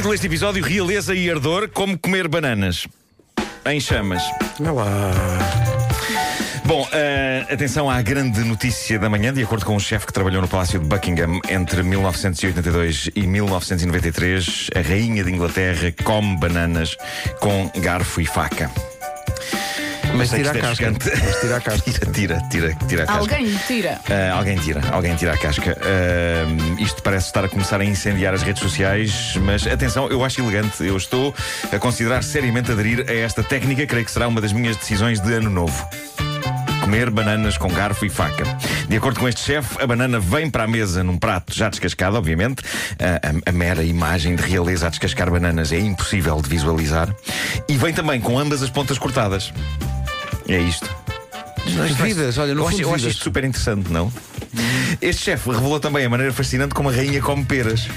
Título deste episódio: Realeza e Ardor, como comer bananas. Em chamas. Olha lá. Bom, uh, atenção à grande notícia da manhã. De acordo com um chefe que trabalhou no Palácio de Buckingham entre 1982 e 1993, a Rainha de Inglaterra come bananas com garfo e faca. Mas Sei tira a é casca. Mas tira a casca. Tira, tira, tira, tira a casca. Alguém tira. Ah, alguém tira, alguém tira a casca. Ah, isto parece estar a começar a incendiar as redes sociais, mas atenção, eu acho elegante. Eu estou a considerar seriamente aderir a esta técnica, creio que será uma das minhas decisões de ano novo. Comer bananas com garfo e faca. De acordo com este chefe, a banana vem para a mesa num prato já descascado, obviamente. A, a- a mera imagem de realeza a descascar bananas é impossível de visualizar. E vem também com ambas as pontas cortadas. É isto. Vidas, olha, no eu, acho, eu acho isto super interessante, não? Este chefe revelou também a maneira fascinante como a rainha come peras.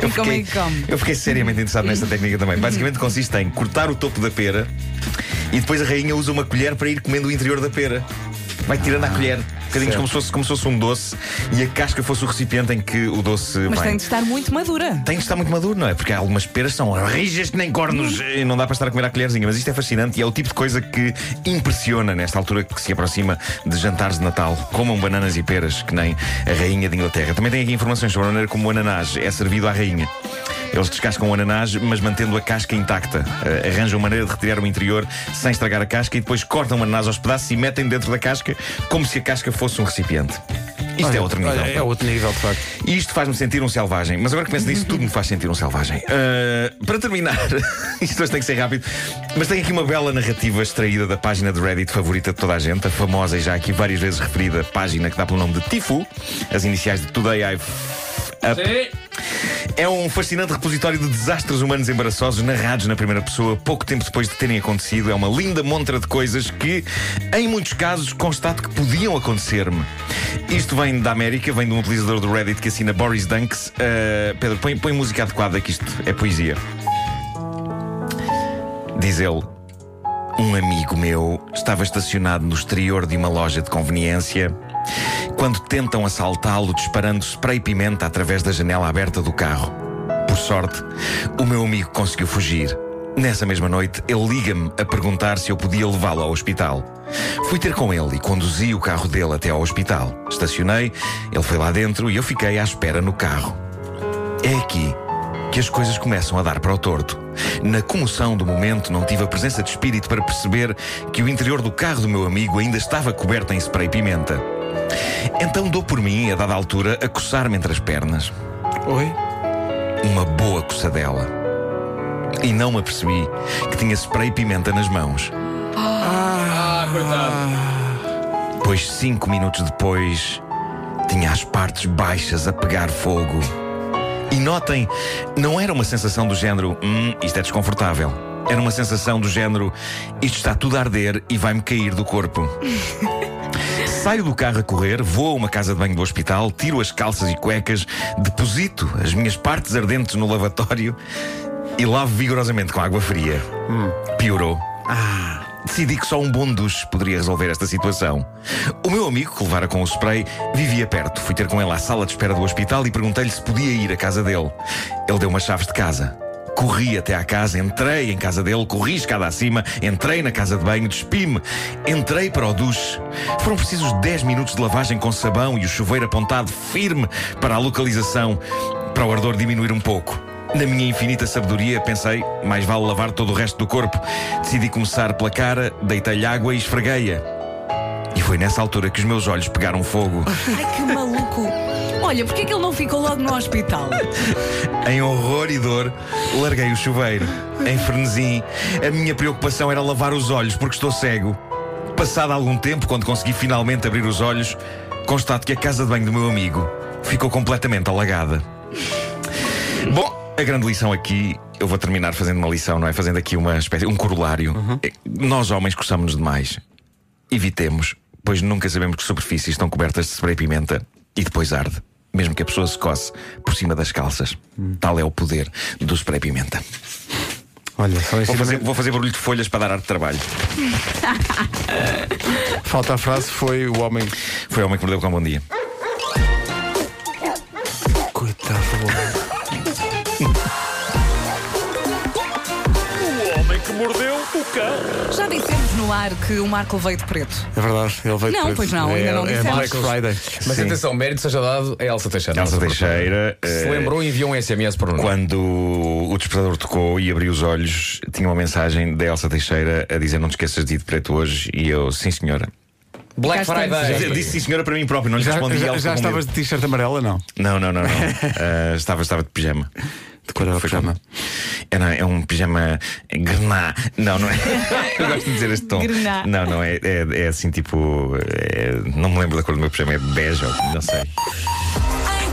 Eu é que come? eu fiquei seriamente interessado nesta técnica também. Basicamente consiste em cortar o topo da pera e depois a rainha usa uma colher para ir comendo o interior da pera. Vai tirando a colher, bocadinhos como se, fosse, como se fosse um doce e a casca fosse o recipiente em que o doce Mas vai. tem de estar muito madura. Tem que estar muito maduro, não é? Porque algumas peras são rijas que nem cornos e não dá para estar a comer à colherzinha. Mas isto é fascinante e é o tipo de coisa que impressiona nesta altura que se aproxima de jantares de Natal. Comam bananas e peras, que nem a rainha de Inglaterra. Também tem aqui informações sobre a maneira como o ananás é servido à rainha. Eles descascam o ananás, mas mantendo a casca intacta. Eh, arranjam maneira de retirar o interior sem estragar a casca e depois cortam o ananás aos pedaços e metem dentro da casca como se a casca fosse um recipiente. Isto é outro nível. olha, É outro nível, de facto. E isto faz-me sentir um selvagem. Mas agora que penso nisso, tudo me faz sentir um selvagem. Uh, para terminar, isto hoje tem que ser rápido, mas tem aqui uma bela narrativa extraída da página de Reddit favorita de toda a gente, a famosa e já aqui várias vezes referida página que dá pelo nome de Tifu, as iniciais de Today I've Up. É um fascinante repositório de desastres humanos embaraçosos narrados na primeira pessoa, pouco tempo depois de terem acontecido. É uma linda montra de coisas que, em muitos casos, constato que podiam acontecer-me. Isto vem da América, vem de um utilizador do Reddit que assina Boris Dunks. Uh, Pedro, põe, põe música adequada, que isto é poesia. Diz ele. Um amigo meu estava estacionado no exterior de uma loja de conveniência quando tentam assaltá-lo disparando spray pimenta através da janela aberta do carro. Por sorte, o meu amigo conseguiu fugir. Nessa mesma noite, ele liga-me a perguntar se eu podia levá-lo ao hospital. Fui ter com ele e conduzi o carro dele até ao hospital. Estacionei, ele foi lá dentro e eu fiquei à espera no carro. É aqui que as coisas começam a dar para o torto. Na comoção do momento, não tive a presença de espírito para perceber que o interior do carro do meu amigo ainda estava coberto em spray pimenta. Então dou por mim, a dada altura, a coçar-me entre as pernas. Oi? Uma boa coçadela. E não me apercebi que tinha spray pimenta nas mãos. Pois cinco minutos depois tinha as partes baixas a pegar fogo. E notem, não era uma sensação do género, hum, isto é desconfortável. Era uma sensação do género, isto está tudo a arder e vai-me cair do corpo. Saio do carro a correr, vou a uma casa de banho do hospital, tiro as calças e cuecas, deposito as minhas partes ardentes no lavatório e lavo vigorosamente com água fria. Piorou. Decidi que só um bom duche poderia resolver esta situação. O meu amigo, que levara com o spray, vivia perto. Fui ter com ele à sala de espera do hospital e perguntei-lhe se podia ir à casa dele. Ele deu umas chaves de casa. Corri até à casa, entrei em casa dele, corri escada acima, entrei na casa de banho, despi-me, entrei para o duche. Foram precisos 10 minutos de lavagem com sabão e o chuveiro apontado firme para a localização, para o ardor diminuir um pouco. Na minha infinita sabedoria, pensei, mais vale lavar todo o resto do corpo. Decidi começar pela cara, deitei-lhe água e esfreguei-a. E foi nessa altura que os meus olhos pegaram fogo. Ai, que maluco. Olha, porquê que ele não ficou logo no hospital? Em horror e dor, larguei o chuveiro. Em frenesim, a minha preocupação era lavar os olhos, porque estou cego. Passado algum tempo, quando consegui finalmente abrir os olhos, constato que a casa de banho do meu amigo ficou completamente alagada. Bom, a grande lição aqui, eu vou terminar fazendo uma lição, não é? Fazendo aqui uma espécie, um corolário. É, Nós, homens, coçamos-nos demais. Evitemos, pois nunca sabemos que superfícies estão cobertas de spray pimenta e depois arde. Mesmo que a pessoa se coce por cima das calças. Tal é o poder do spray pimenta. Olha, Vou fazer, vou fazer barulho de folhas para dar ar de trabalho. Falta a frase, foi o homem. Foi o homem que mordeu com um bom dia. Coitado Já dissemos no ar que o Marco veio de preto. É verdade, ele veio Não, preto. pois não, é, ainda não é dissemos. Black Friday. Mas Sim. atenção, mérito seja dado a Elsa Teixeira. Elsa Teixeira. que se eh, lembrou e enviou um SMS para o Nuno. Quando o despertador tocou e abriu os olhos, tinha uma mensagem da Elsa Teixeira a dizer: Não te esqueças de ir de preto hoje. E eu, sim, senhora. Black. Friday. Eu disse sim, senhora, para mim próprio, não lhe Já, respondi. já, já respondeu. estavas de t-shirt amarela, não? Não, não, não, não. Ah, estava, estava de pijama. De cor era o pijama. É, não, é um pijama grená. Não, não é. Eu gosto de dizer este tom. Grená. Não, não, é, é, é assim tipo. é- não me lembro da cor do meu pijama, é bege, ou não sei.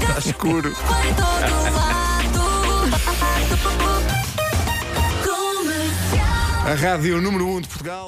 Está escuro. A rádio número 1 um de Portugal.